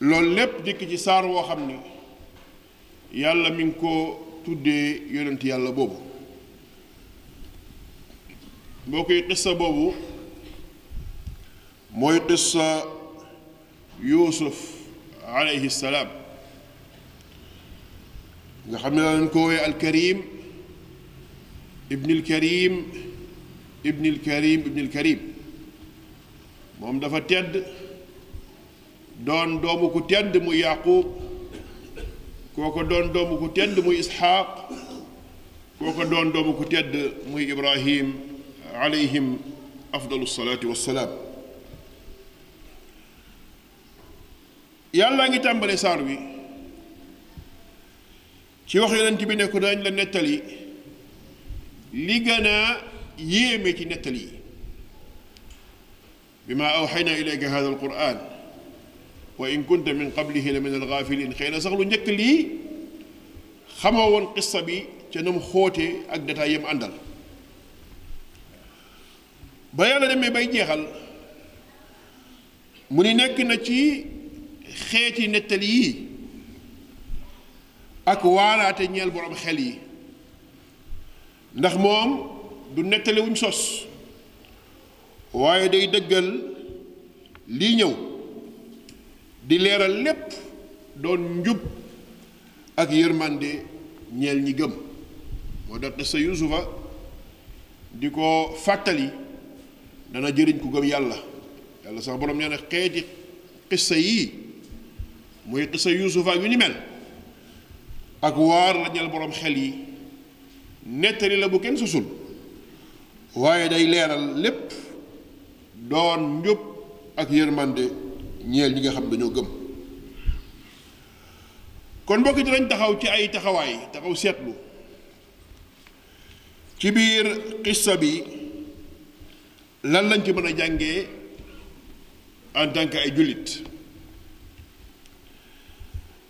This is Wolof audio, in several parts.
loolu lépp dikk ci saar woo xam ne yàlla mi ngi ko tuddee yonent yàlla boobu boo koy xissa boobu mooy xissa yuusuf alayhi salaam nga xam ne la leen ko woowee alkarim ibnil karim ibnil karim ibnil karim moom dafa tedd doon doomu ku tedd mu yaqub kooko doon doomu ku tedd muy isxaaq kooko doon doomu ku tedd muy ibrahim alayhim afdalu salaatu wassalaam yàlla ngi tàmbale saar wi ci wax yonent bi ne ko dañ la nettali li gën a yéeme ci nettali yi bima awxayna ilayka hada alquran wa in kunta min qablihi la min algaafilin xëy na sax lu njëkk lii xamoo woon qissa bi ca nam xóote ak détail yam àndal ba yàlla demee bay jeexal mu ni nekk na ci xeeti nettali yi ak waalaate ñeel borom xel yi ndax moom du nettali wuñ sos waaye day dëggal lii ñëw di leeral lépp doon njub ak yërmande ñeel ñi gëm moo tax te sa yusufa di ko fàttali dana jëriñ ku gëm yàlla yàlla sax borom nee na xeeti xissa yii muy xissa yusufa yu ni mel ak waar la ñeel borom xel yi nettali la bu kenn susul waaye day leeral lépp doon njub ak yërmande ñeel ñi nga xam dañoo gëm kon mbokk yi dinañ taxaw ci ay taxawaay taxaw seetlu ci biir xissa bi lan lañ ci mën a jàngee en tant que ay jullit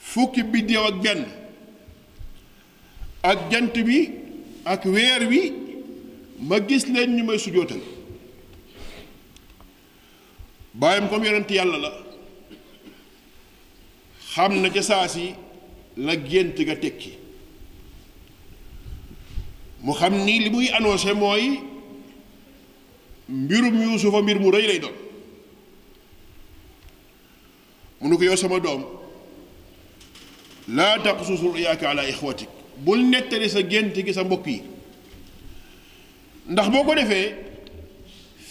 fukki biddéew ak benn ak jant bi ak weer wi ma gis leen ñu may sujootal bàyyam comme yonent yàlla la xam na ca saa si la gént ga tekki mu xam ni li muy annoncé mooy mbirum yuusufa mbir mu rëy lay doon mu ne ko yow sama doom laa taqsus ruyaaka ala ixwatik bul nettali sa gént gi sa mbokk yi ndax boo ko defee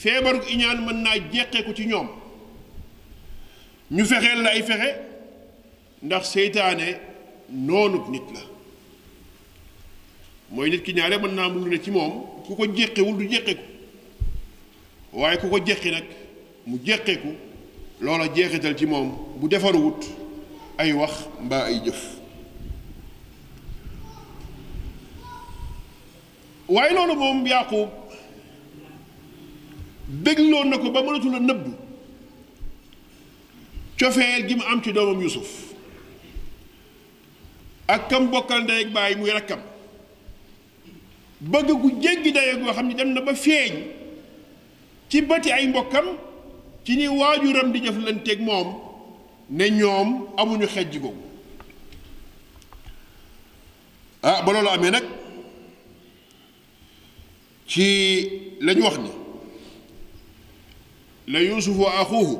feebaru iñaan mën naa jeqee ko ci ñoom ñu fexeel la ay fexe ndax seytaane noonub nit la mooy nit ki ñaare mën naa am lu ne ci moom ku ko jeqewul du jeqe ko waaye ku ko jeqi nag mu jeqeeku loola jeexital ci moom bu defaruwut ay wax mbaa ay jëf waaye loolu moom Yaaqub dégloon na ko ba mënatul a nëbb cofeel gi mu am ci doomam Yuusuf ak kam bokkal ndey ak baay muy rakkam bëgg gu jéggi dayo goo xam ne dem na ba feeñ ci bëti ay mbokkam ci ni waajuram di jëflanteeg moom ne ñoom amuñu xejj googu ah ba loolu amee nag ci lañ wax ni la yuusufu axuuhu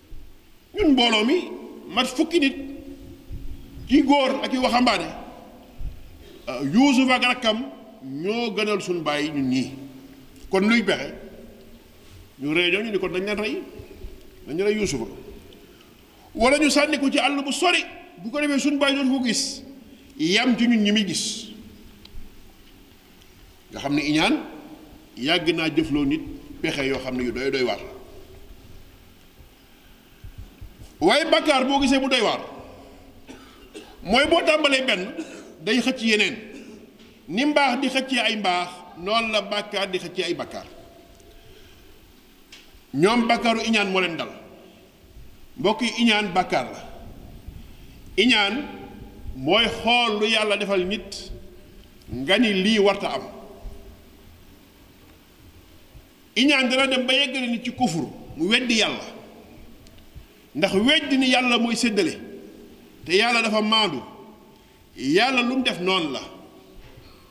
ñun mbooloo mi mat fukki nit ci góor ak i waxambaane euh, Yuusuf ak rakkam ñoo gënal suñu bàyyi ñun ñii kon luy pexe ñu rey ñoo ñu ni kon dañ leen rey dañu rey Yuusufa wala ñu sànni ko ci àll bu sori bu ko defee suñu bàyyi doon ko gis yam ci ñun ñi muy gis nga xam ne iñaan yàgg naa jëfloo nit pexe yoo xam ne yu doy doy waar waaye bàkkaar boo gisee bu doy waar mooy boo tàmbalee benn day xëcc yeneen ni mbaax di xëccee ay mbaax noonu la bàkkaar di xëccee ay bàkkaar ñoom bàkkaaru iñaan moo leen dal mbokk yi iñaan bàkkaar la iñaan mooy xool lu yàlla defal nit nga ni lii warta am iñaan dana dem ba yeggale nit ci kufur mu weddi yàlla ndax weddi ni yàlla mooy séddale te yàlla dafa maandu yàlla lu mu def noonu la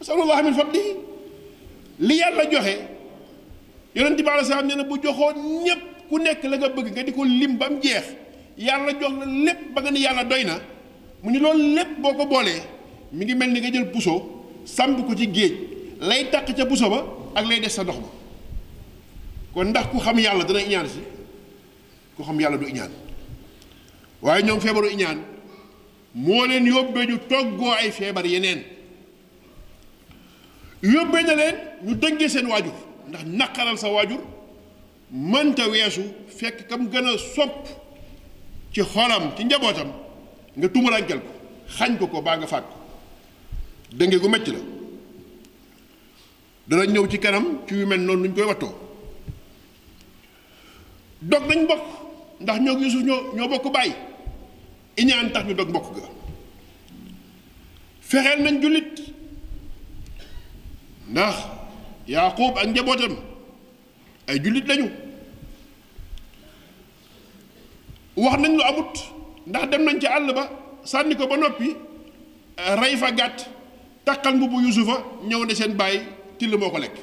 asalullah min fadli li yàlla joxe yonent bi aleyhi salaam nee na bu joxoon ñépp ku nekk la nga bëgg nga di ko lim ba mu jeex yàlla jox la lépp ba nga ni yàlla doy na mu ni loolu lépp boo ko boolee mi ngi mel ni nga jël puso sàmp ko ci géej lay taq ca puso ba ak lay des sa ndox ma kon ndax ku xam yàlla dana iñaan si ku xam yàlla du iñaan waaye ñoom feebaru iñaan moo leen yóbbee ñu toggoo ay feebar yeneen yóbbee na leen ñu dëggee seen waajur ndax naqaral sa waajur mënta weesu fekk kam gën a sopp ci xolam ci njabootam nga tumuraankel ko xañ ko ko baa nga faat ko dënge gu metti la dana ñëw ci kanam ci yu mel noonu nuñ koy wattoo dog nañ bokk ndax ñoo gisu ñoo ñoo bokk bàyyi iñaan tax ñu dog mbokk ga fexeel nañ jullit ndax yaaquub ak njabootam ay jullit lañu wax nañ lu amut ndax dem nañ ci àll ba sànni ko ba noppi rey fa gàtt takkal mbubu yusufa ñëw ne seen bàyyi till moo ko lekk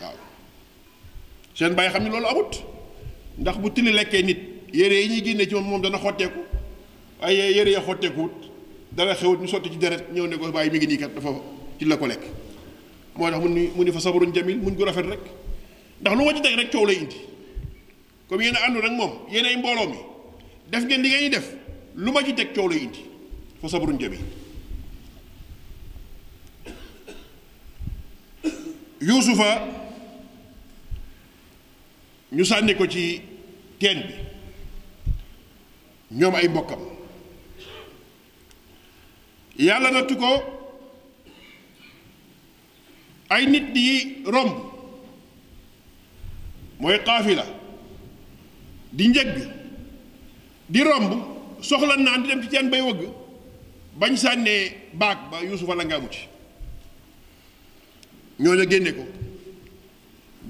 waaw seen bàyyi xam ne loolu amut ndax bu tili lekkee nit yére yi ñuy génne ci moom moom dana xotteeku ay yére ya xotteekuwut dara xewut ñu sotti ci deret ñëw ne ko bàyyi mi ngi nii kat dafa ci la ko lekk moo tax mu ni mu ni fa sabarun jamil muñ ko rafet rek ndax lu ma ci teg rek coow lay indi comme yéen a àndoon ak moom yéen ay mbooloo mi def ngeen li ngeen di def lu ma ci teg coow lay indi fa sabrun jamil yuusufa ñu sànni ko ci teen bi ñoom ay mbokkam yàlla nattu ko ay nit di romb mooy xaafila di njëgg di romb soxla naan di dem ci teen bay wëgg bañ sànnee baag ba yuusufa la nga amu ci ñoo la génne ko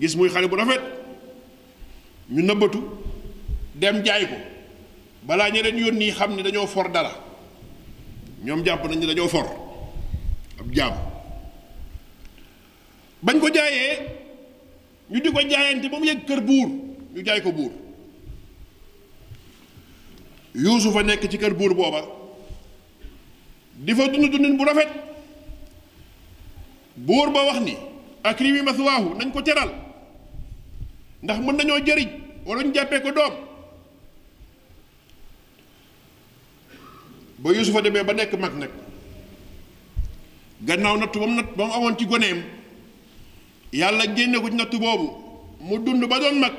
gis muy xale bu rafet ñu nëbbatu dem jaay ko balaa ñeneen yónni xam ni dañoo for dara ñoom jàpp nañu dañoo for ab jaam bañ ko jaayee ñu di ko jaayante ba mu yegg kër buur ñu jaay ko buur yuusufa nekk ci kër buur booba di fa dund dundin bu rafet buur ba wax ni akrimi maswaahu nañ ko teral ndax mën nañoo jëriñ wala ñu jàppee ko doom ba yusufa demee ba nekk mag nag gannaaw nattu ba mu natt ba mu amoon ci goneem yàlla génne ko ci nattu boobu mu dund ba doon mag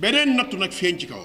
beneen nattu nag feeñ ci kaw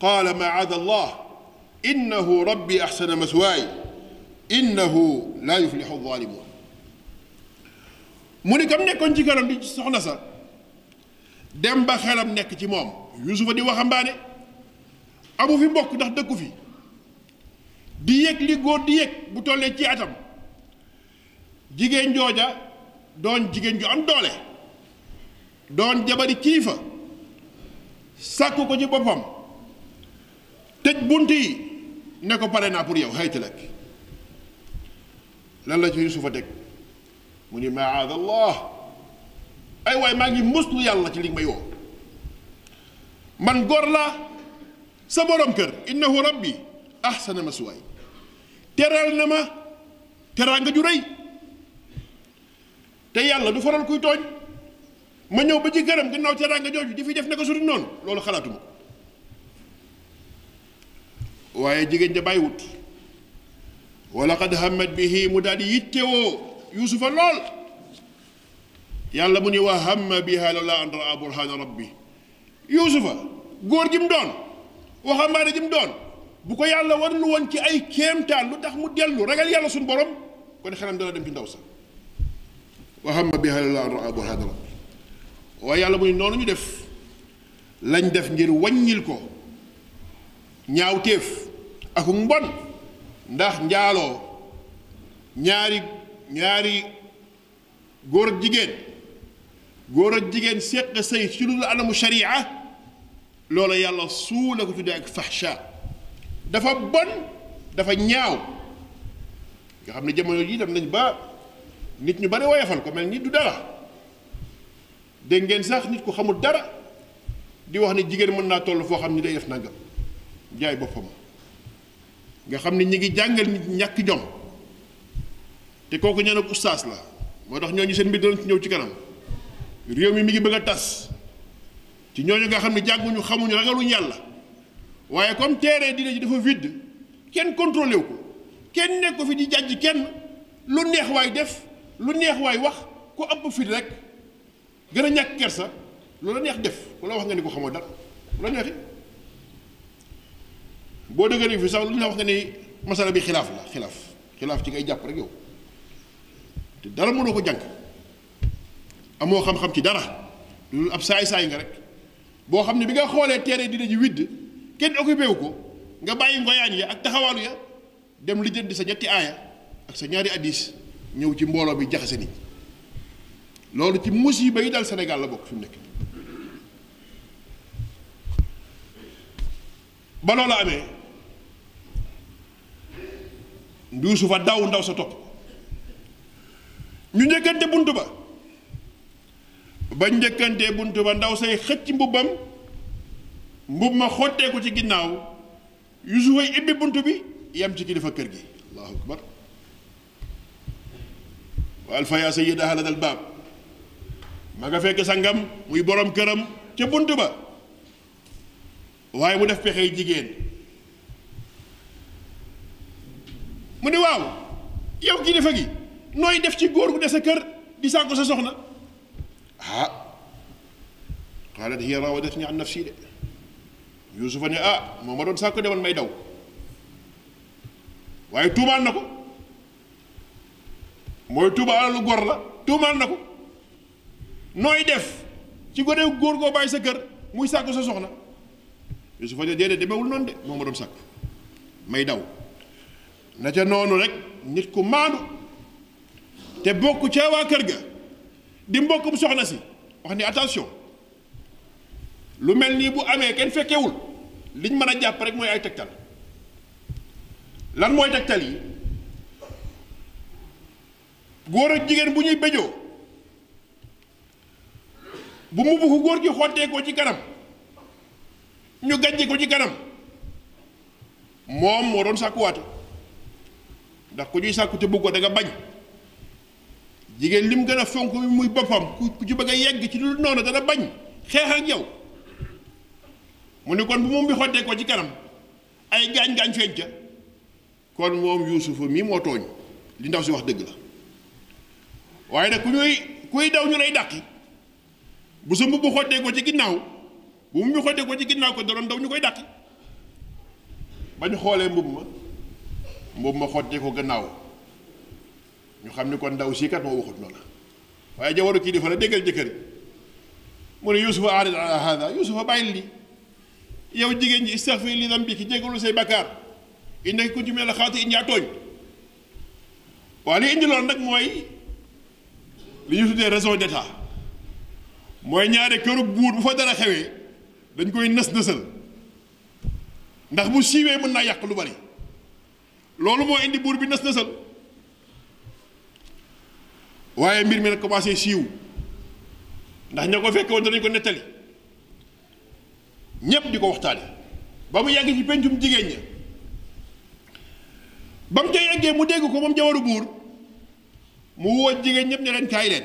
qaala maada allah innahu rabbi axsana maswaay innahu laa yuflixu zaalimuun mu ni kam nekkoon ci kanam di soxna sa dem ba xelam nekk ci moom yusufa di waxambaane amu fi mbokk ndax dëkku fi di yëg li góor di yëg bu tollee ci atam jigéen jooja doon jigéen ju am doole doon jabari kilifa sàkku ko ci boppam tëj bunt yi ne ko pare naa pour yow xaytu lekk lan la ci Yuusufa teg mu ni maada allah ay waay maa ngi muslu yàlla ci li may woo man góor la sa borom kër innahu rabbi ahsana maswaay teral na ma teraanga ju rëy te yàlla du faral kuy tooñ ma ñëw ba ci këram gannaaw teraanga jooju di fi def naka su dul noonu loolu xalaatuma ko waaye jigéen ja bàyyiwut wa laqad hammat bihi mu daal di yittewoo yuusufa lool yàlla mu ni wa hamma biha lawlaa an raa burhaana rabbi yuusufa góor ji mu doon waxambaane ji mu doon bu ko yàlla warul woon ci ay kéemtaan lu tax mu dellu ragal yàlla suñu borom kon xelam dana dem ci ndaw sa wa hamma biha lawlaa an raa burhaana rabbi waaye yàlla muy noonu ñu def lañ def ngir wàññil ko ñaawteef ak mbon ndax njaaloo ñaari ñaari góor ak jigéen góor ak jigéen séq sëy ci lu anamu sharia loola yàlla suu la ko tuddee ak fahsha dafa bon dafa ñaaw nga xam ne jamono jii dem nañ ba nit ñu bari woyofal ko mel ni du dara dégg ngeen sax nit ku xamul dara di wax ne jigéen mën naa toll foo xam ni day def nangam jaay boppam nga xam ne ñi ngi jàngal nit ñàkk jom te kooku ñaan ak ustaas la moo tax ñooñu seen mbir danañ ci ñëw ci kanam réew mi mi ngi bëgg a tas ci ñooñu nga xam ne jànguñu xamuñu ragaluñu yàlla waaye comme terrain dina ji dafa vide kenn contrôlé wu ko kenn nekk ko fi di jàjj kenn lu neex waay def lu neex waay wax ku ëpp fit rek gën a ñàkk kersa lu la neex def ku la wax nga ni ko xamoo dara lu la neexi boo dëgëree fi sax lu ñu la wax nga ni masala bi xilaaf la xilaaf xilaaf ci ngay jàpp rek yow te dara mënoo ko jàng amoo xam-xam ci dara loolu ab saay-saay nga rek boo xam ne bi nga xoolee teere dina ji widd kenn occupé wu ko nga bàyyi ngoyaan ya ak taxawaalu ya dem li jënd sa ñetti aaya ak sa ñaari addis ñëw ci mbooloo bi jaxase nit loolu ci musiba yi dal Sénégal la bokk fi mu nekk ba loolu amee nduusu fa daw ndaw sa topp ñu njëkkante bunt ba ba njëkkantee bunt ba ndaw say xëcc mbubbam mbub ma xotteeku ci ginnaaw Yuusufa ibbi bunt bi yem ci kilifa kër gi allahu akbar wa alfa yaa sayyidaha ladal baab ma nga fekk sangam muy boroom këram ca bunt ba waaye mu def pexey jigéen mu ne waaw yow kilifa gi nooy def ci góor gu des sa kër di sànku sa soxna ah qaalat hiya raawadatni an nafsi de yuusufa ne ah moo ma doon sàkku de man may daw waaye tuumaal na ko mooy tuuba alalu gor la tuumaal na ko nooy def ci gone góor goo bàyyi sa kër muy sàkku sa soxna yuusufa ne déedéet demewul noonu de moo ma doon sàkku may daw na ca noonu rek nit ku maandu te bokk ca waa kër ga di mbokkum soxna si wax ni attention lu mel nii bu amee kenn fekkewul liñ mën a jàpp rek mooy ay tegtal lan mooy tegtal yi góor ak jigéen bu ñuy béjoo bu mu buxu góor gi xottee ko ci kanam ñu gàjje ko ci kanam moom moo doon sàkkuwaate ndax ku ñuy sàkku te bëgg ko da bañ jigéen lim gën a fonk muy boppam ku ci bëgg a yegg ci lu noonu dana bañ xeex ak yow mu ne kon bu moom bi xottee ko ci kanam ay gaañ-gaañ feeñ ca kon moom yuusufa mii moo tooñ li ndaw si wax dëgg la waaye nag ku ñuy kuy daw ñu lay dàqi bu sa mbubb xottee ko ci ginnaaw bu mu xottee ko ci ginnaaw ko doon daw ñu koy dàqi bañ xoolee mbubb ma mbubb ma xottee ko gannaaw ñu xam ni kon ndaw sii kat moo waxut loola waaye jawaru kii dafa la déggal jëkkër mu ne yusufa aarid ala hada yusufa bàyyil li yow jigéen ji istaghfir li dambiki jégalu say bakkaar innaki kunti minal xaatiin yaa tooñ waaye li indi loolu nag mooy li ñu tuddee raison d'état mooy ñaare këru buur bu fa dara xewee dañ koy nës nësal ndax bu siiwee mën naa yàq lu bari loolu moo indi buur bi nës nësal waaye mbir mi nag commencé siiw ndax ña ko fekke woon danañ ko nettali ñépp di ko waxtaane ba mu yàgg ci pencum jigéen ña ba mu ca yeggee mu dégg ko moom jawaru buur mu woo jigéen ñëpp ne leen kaay leen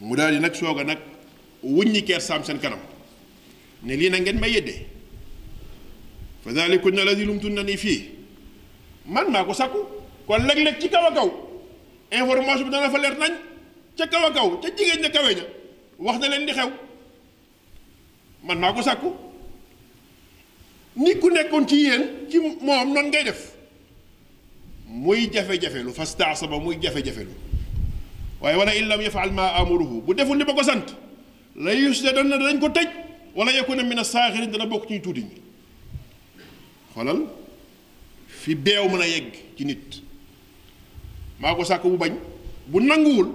mu daal di nag soog a nag wuññi keer saam seen kanam ne lii na ngeen may yeddee fa dalikunna alladi lumtunna nii fii man maa ko sakku kon léeg-léeg ci kaw a kaw information bi dana fa leer nañ ca kaw a kaw ca jigéen ña kawe ña wax na leen di xew man maa ko sàkku nit ku nekkoon ci yéen ci moom noonu ngay def muy jafe-jafe lu fastaasaba muy jafe-jafe lu waaye wala in lam yafaal maa amuruhu bu deful li ma ko sant la yusjadan na dañ ko tëj wala yakuna min as-saaxirin dana bokk ci ñu tuuti ñi xoolal fi deew mën a yegg ci nit maa ko sàkk bu bañ bu nanguwul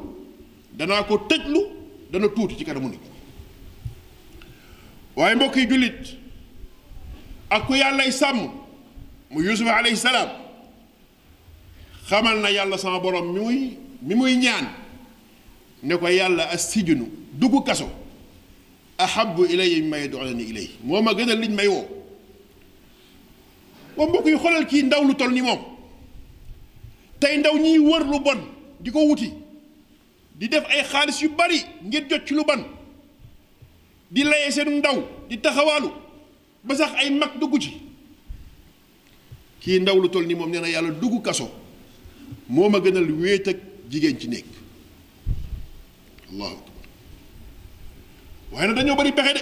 danaa ko tëjlu dana tuuti ci kanamu nit waaye mbokk yi jullit ak ku yàllay sàmm mu yusuf alayhi salaam xamal na yàlla sama borom mi muy mi muy ñaan ne ko yàlla as sijunu dugg kaso ahabu ilayya mimma yad'unani ilayhi moo ma gënal liñ may woo wa mbokk yi xoolal kii ndaw lu toll ni moom tey ndaw ñiy wër lu bon di ko wuti di def ay xaalis yu bari ngir jot ci lu ban di laye seen ndaw di taxawaalu ba sax ay mag dugg ci kii ndaw lu toll ni moom nee na yàlla dugg kaso moo ma gënal wéet ak jigéen ci néeg allahu akbar waaye nag dañoo bari pexe de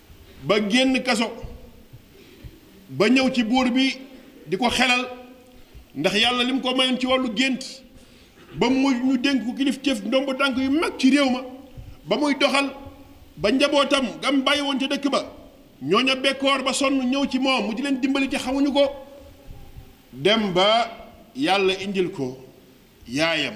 ba génn kaso ba ñëw ci buur bi di ko xelal ndax yàlla li mu ko mayoon ci wàllu gént ba mu ñu dénk ko kilifteef ndomb tànk yu mag ci réew ma ba muy doxal ba njabootam gam bàyyi woon ca dëkk ba ñooña bekkoor ba sonn ñëw ci moom mu di leen dimbali te xamuñu ko dem ba yàlla indil ko yaayam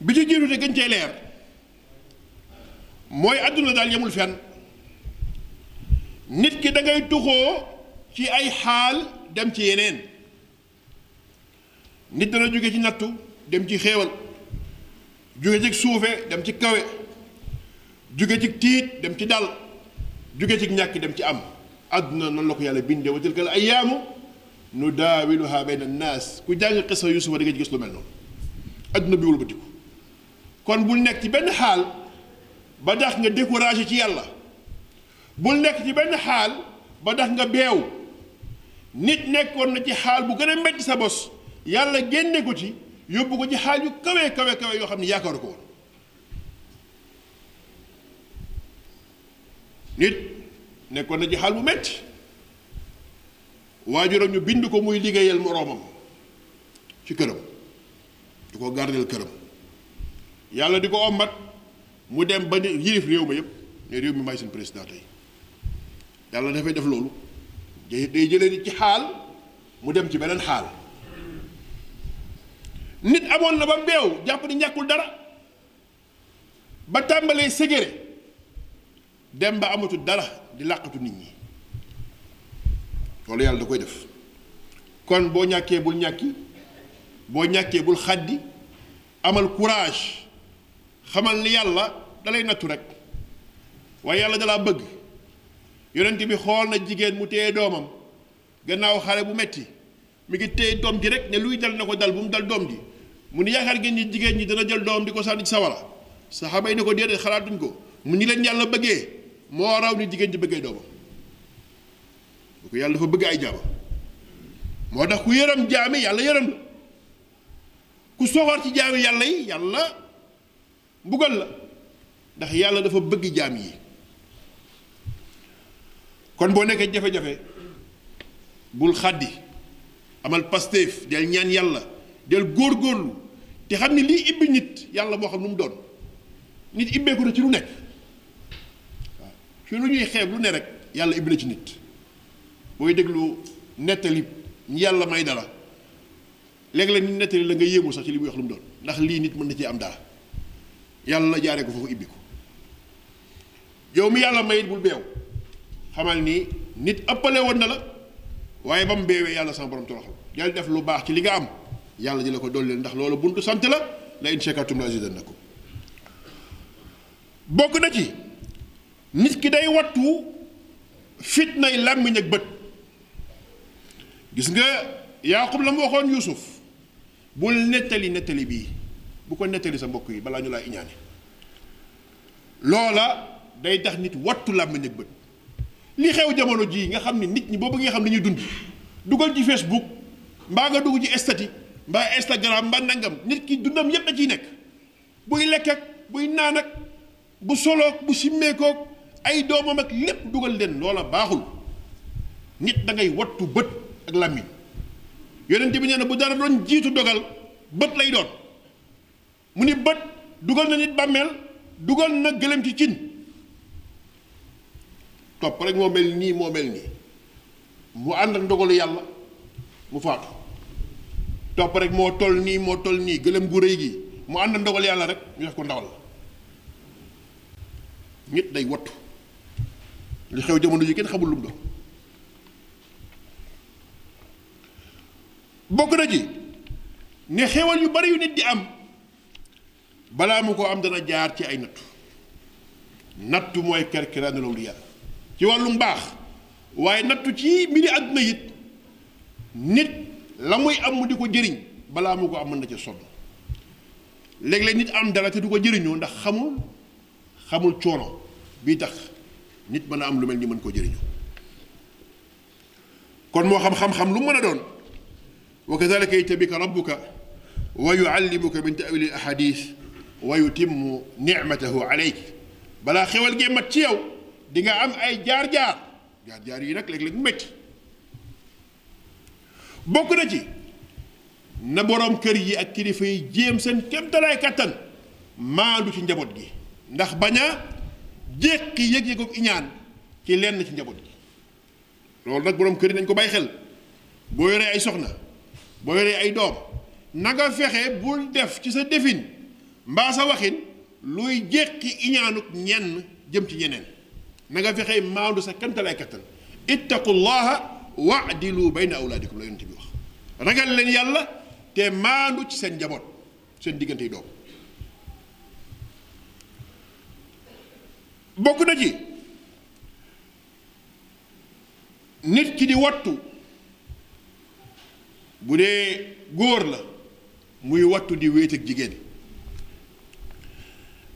bi ci jiitu te gën cee leer mooy àdduna daal yemul fenn nit ki dangay ngay tuxoo ci ay xaal dem ci yeneen nit dana jóge ci nattu dem ci xéewal jóge ci suufe dem ci kawe jóge ci tiit dem ci dal jóge ci ñàkk dem ci am àdduna noonu la ko yàlla bindee wa tilkal ayyaamu nu daawiluha bayna naas ku jàng xisa yusufa di nga gis lu mel noonu adduna bi wëlbatiku kon bul nekk ci benn xaal ba tax nga découragé ci yàlla bul nekk ci benn xaal ba tax nga beew nit nekkoon na ci xaal bu gën a metti sa bos yàlla génne ko ci yóbbu ko ci xaal yu kawe kawe kawe yoo xam ne yaakaaru ko woon nit nekkoon na ci xaal bu metti waajuram ñu bind ko muy liggéeyal moroomam ci këram di ko gardeel këram yàlla di ko ombat mu dem ba ni yilif réew ma yëpp ne réew mi may seen président tey yàlla dafay def loolu day day jëlee nit ci xaal mu dem ci beneen xaal nit amoon na ba beew jàpp ni ñàkkul dara ba tàmbalee sëgëre dem ba amatul dara di làqatu nit ñi loolu yàlla da koy def kon boo ñàkkee bul ñàkki boo ñàkkee bul xaddi amal courage xamal ni yàlla dalay nattu rek waaye yàlla dalaa bëgg yonent bi xool na jigéen mu téye doomam gannaaw xale bu metti mi ngi téye doom ji rek ne luy dal na ko dal bu mu dal doom ji mu ni yaakaar ngeen ni jigéen ñi dana jël doom di ko sànni ci sawara saxaaba yi ne ko déedéet xalaatuñ ko mu ni leen yàlla bëggee moo raw ni jigéen ji bëggee doomam bu ko yàlla dafa bëgg ay jaamam moo tax ku yërëm jaami yàlla yërëm la ku soxor ci jaami yàlla yi yàlla mbugal la ndax yàlla dafa bëgg jaam yi kon boo nekkee jafe-jafe bul xàddi amal pastéef del ñaan yàlla del góorgóorlu te xam ne lii ibbi nit yàlla moo xam nu mu doon nit ibbeeku na ci lu nekk waaw ci lu ñuy xeeb lu ne rek yàlla ibbi na ci nit booy déglu nettali yàlla may dara léegi la nit nettali la nga yéemu sax ci li muy wax lu mu doon ndax lii nit mën na cee am dara yàlla la jaaree ko foofu ibbi ko yow mi yàlla mayit bul beew xamal ni nit ëppale woon na la waaye ba mu beewee yàlla sama borom toroxal del def lu baax ci li nga am yàlla di la ko dolleel ndax loolu buntu sant la la in shakartum la azidannakum bokk na ci nit ki day wattu fitnay làmmiñ ak bët gis nga Yaaqub la mu waxoon Yuusuf bul nettali nettali bii bu ko nettali sa mbokk yi balaa ñu laa iñaane loola day tax nit wattu làmmiñ ak bët li xew jamono jii nga xam ne nit ñi boobu nga xam ne ñuy dund dugal ci Facebook mbaa nga dugg ci estati mbaa Instagram mbaa nangam nit ki dundam yépp a ciy nekk buy lekk ak buy naan ak bu soloog bu simmeekoog ay doomam ak lépp dugal leen loola baaxul nit da ngay wattu bët ak làmmiñ yonent bi nee na bu dara doon jiitu dogal bët lay doon mu ni bët dugal na nit bàmmeel dugal na gëlëm ci cin topp rek moo mel nii moo mel nii mu ànd ak ndogalu yàlla mu faatu topp rek moo toll nii moo toll nii gëlëm gu rëy gi mu ànd ak ndogalu yàlla rek ñu def ko ndawal nit day wattu li xew jamono ji kenn xamul lu mu bokk na ci ne xewal yu bari yu nit di am balaa mu ko am dana jaar ci ay nattu nattu mooy kerkiraanu loolu yàlla ci wàllu mbaax waaye nattu ci mbiri àdduna it nit la muy am mu di ko jëriñ balaa mu ko am mën na ca sonn léeg-léeg nit am dara te du ko jëriñoo ndax xamul xamul coono bi tax nit mën a am lu mel ni mën koo jëriñoo kon moo xam xam-xam lu mën a doon wa kadalika yajtabika rabbuka wa yuallimuka min tawili ahadis wa yutimmu nicmatahu alayk balaa xewal gee mat ci yow di nga am ay jaar-jaar jaar-jaar yi nag léeg-léeg métti bokk na ci na boroom kër yi ak kilifa yi jéem seen kéemtalaay kattan maandu ci njaboot gi ndax bañ a jékki yëg-yëgu iñaan ci lenn ci njaboot gi loolu nag boroom kër yi nañ ko bàyyi xel boo yoree ay soxna boo yoree ay doom na nga fexe bul def ci sa defin mbaa sa waxin luy jéqi iñaanuk ñenn jëm ci ñeneen na nga fexe maandu sa kantalaay kattan ittaqullaha waadilu bayna awlaadikum la yonent bi wax ragal leen yàlla te maandu ci seen njaboot seen diggante yi doom bokk na ci nit ki di wattu bu dee góor la muy wattu di wéet ak jigéen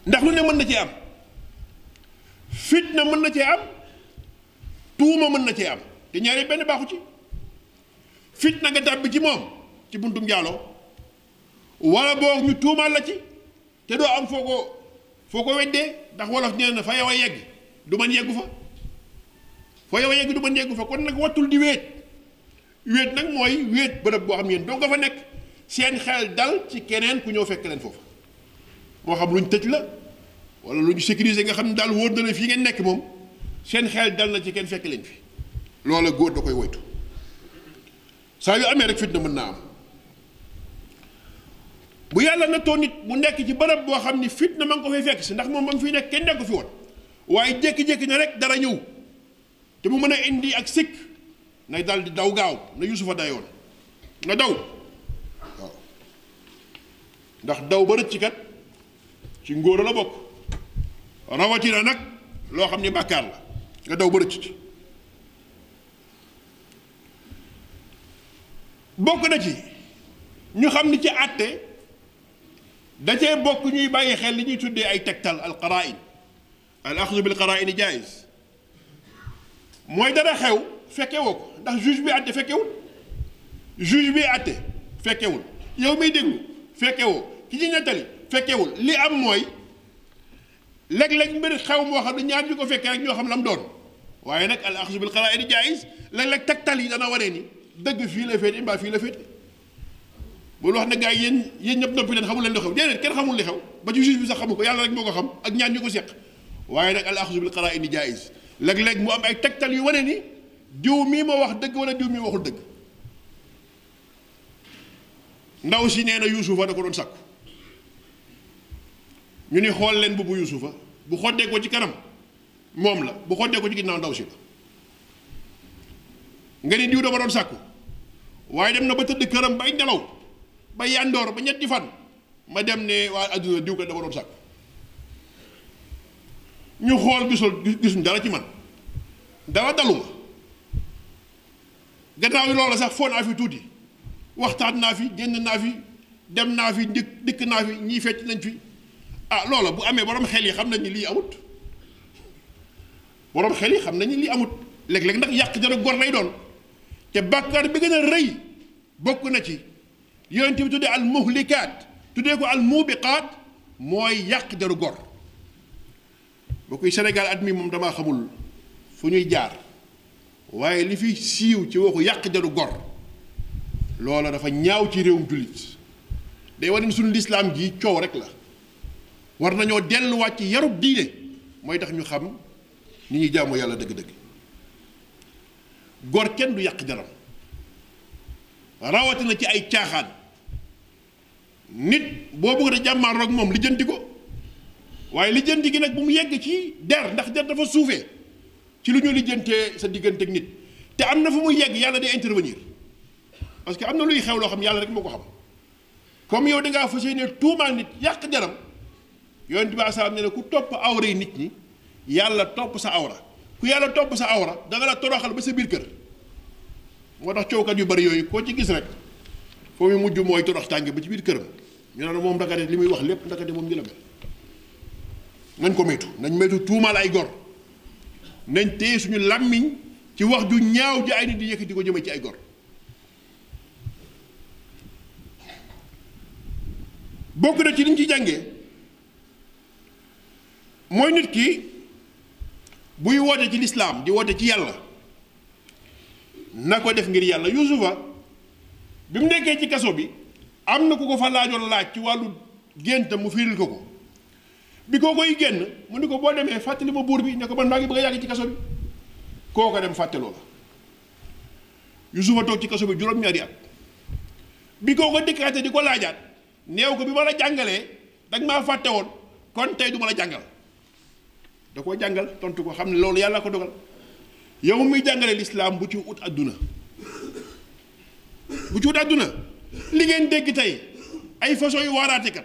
ndax lu ne mën na cee am fitna mën na cee am tuuma mën na cee am te ñaari benn baaxu ci fitna nga tàbbi ci moom ci buntum njaaloo wala boog ñu tuumaal la ci te doo am foo ko foo ko weddee ndax wolof nee na fa yow a yegg du man yeggu fa fa yow a yegg du man yeggu fa kon nag wattul di wéet wéet nag mooy wéet bërëb boo xam yéen doo nga fa nekk seen xel dal ci keneen ku ñëw fekk leen foofu moo xam lu ñu tëj la wala lu ñu sécuriser nga xam ne daal wóor na la fii ngeen nekk moom seen xel dal na ci kenn fekk leen fi loola góor da koy woytu saa yu amee rek fitna mën naa am bu yàlla na too nit mu nekk ci barab boo xam ni fitna ma nga ko fay fekk si ndax moom ba mu fiy nekk kenn nekk fi woon waaye jékki-jékki na rek dara ñëw te mu mën a indi ak sikk nay dal di daw gaaw na yusufa dayoon na daw waaw ndax daw ba rëcc kat ci ngóor la bokk rawatina nag loo xam ni bàkkaar la nga daw ba rëcc ci bokk na ci ñu xam ni ci àtte da cee bokk ñuy bàyyi xel li ñuy tuddee ay tegtal al qara'in al axdu bil qara'in jaiz mooy dara xew fekke woo ko ndax juge bi àtte fekkewul juge bi àtte fekkewul yow miy déglu fekke woo ki ci nettali fekkewul li am mooy léeg-léeg mbir xew moo xam ne ñaar ñu ko fekkee rek ñoo xam lam doon waaye nag al axsu bil xalaa'idi jaayis léeg-léeg tegtal yi dana waree ni dëgg fii la féete mbaa fii la féete bul wax ne gars yi yéen yéen ñëpp noppi leen xamul leen li xew déedéet kenn xamul li xew ba ci juge bi sax xamu ko yàlla rek moo ko xam ak ñaan ñu ko seq waaye nag al axsu bil xalaa'idi jaayis léeg-léeg mu am ay tegtal yu wane ni diw mii ma wax dëgg wala diw mii waxul dëgg ndaw si nee na yuusufa da ko doon sàkku ñu ni xool leen bu bu yuusufa bu xoddee ko ci kanam moom la bu xoddee ko ci ginnaaw ndaw si la nga ni diw dama doon sàkku waaye dem na ba tëdd këram bay nelaw ba yàndoor ba ñetti fan ma dem ne waa adduna diw ko dama doon sàkku ñu xool gisul gisuñ dara ci man dara daluma gannaaw yi loolu sax foo naa fi tuuti waxtaan naa fi génn naa fi dem naa fi dikk dikk naa fi ñii fecc nañ fi ah loola bu amee borom xel yi xam nañ ni lii amut borom xel yi xam nañ ni lii amut léeg-léeg nag yàq dara gor lay doon te bàkkaar bi gën a rëy bokk na ci yonent bi tuddee al muhlikaat tuddee ko al muubiqaat mooy yàq deru gor boo koy Sénégal at mi moom damaa xamul fu ñuy jaar waaye li fi siiw ci waxu yàq jaru gor loola dafa ñaaw ci réewum jullit day wane ni suñu lislaam gi coow rek la war nañoo delluwaat ci yarub diine mooy tax ñu xam ni ñuy jaamu yàlla dëgg-dëgg gor kenn du yàq jaram rawatina ci ay caaxaan nit boo bëgg a jàmmaar ak moom lijjanti ko waaye lijjanti gi nag bu mu yegg ci der ndax der dafa suufee ci lu ñu lijjantee sa diggante ak nit te am na fu muy yegg yàlla day intervenir parce que am na luy xew loo xam yàlla rek moo ko xam comme yow da ngaa fas yéene tuumaal nit yàq deram yonent bi asaam ne ne ku topp awra yi nit ñi yàlla topp sa awra ku yàlla topp sa awra da nga la toroxal ba sa biir kër moo tax coowkat yu bari yooyu koo ci gis rek foo mu mujj mooy torox tànge ba ci biir këram ñu naan moom ndaka li muy wax lépp ndaka de moom ñu la mel nañ ko moytu nañ moytu tuumaal ay gor nañ téye suñu làmmiñ ci wax ju ñaaw ji ay nit di yëkkati ko jëme ci ay gor bokk na ci liñ ci jànge mooy nit ki buy woote ci lislaam di woote ci yàlla na ko def ngir yàlla yusufa bi mu nekkee ci kaso bi am na ku ko fa laajoon laaj ci wàllu gént mu firil ko ko bi koo koy génn mu ni ko boo demee fàttali ma buur bi ne ko man maa ngi bëgg a yàgg ci kaso bi koo ko dem fàttaloo la Yuusufa toog ci kaso bi juróom-ñaari at bi koo ko dikkaate di ko laajaat neew ko bi ma la jàngalee danga maa fàtte woon kon tey du ma la jàngal da koo jàngal tontu ko xam ne loolu yàlla ko dogal yow muy jàngale lislaam bu ci ut àdduna bu ci ut àdduna li ngeen dégg tey ay façon yu waaraatekat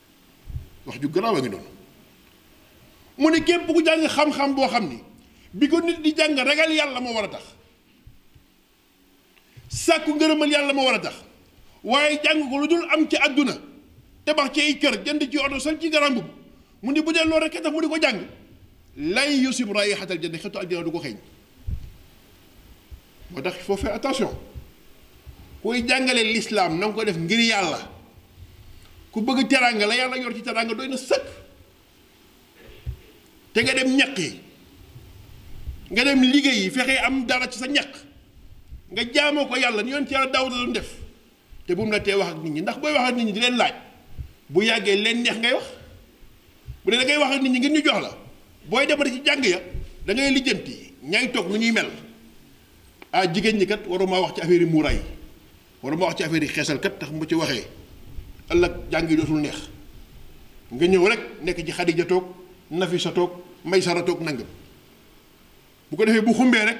wax ju garaaw a ngi doon mu ne képp ku jàng xam-xam boo xam ni bi ko nit di jàng ragal yàlla moo war a tax sàkku ngërëmal yàlla moo war a tax waaye jàng ko lu dul am ci àdduna tabax ci ay kër jënd ci oto sol ci garam bu mu ni bu dee loolu rek tax mu di ko jàng lay yusib raayixatal janna xetu aljana du ko xeeñ moo tax il faut faire attention kuy jàngale lislaam na ko def ngir yàlla ku bëgg teraanga la yàlla yor ci teraanga doy na sëkk te nga dem ñaq yi nga dem liggéey yi fexe am dara ci sa ñaq nga jaamoo ko yàlla ni yoon ci yàlla daaw da doon def te bu mu la tee wax ak nit ñi ndax booy wax ak nit ñi di leen laaj bu yàggee leen neex ngay wax bu dee da ngay wax ak nit ñi ngir ñu jox la booy demati ci jàng ya da ngay lijjanti ñay toog nu ñuy mel ah jigéen ñi kat waruma wax ci affaire yi muuraay waruma wax ci affaire yi xeesal kat tax mu ci waxee ëllëg jàng yi dootul neex nga ñëw rek nekk ci Xadija toog Nafi sa toog may sara toog nangam bu ko defee bu xumbee rek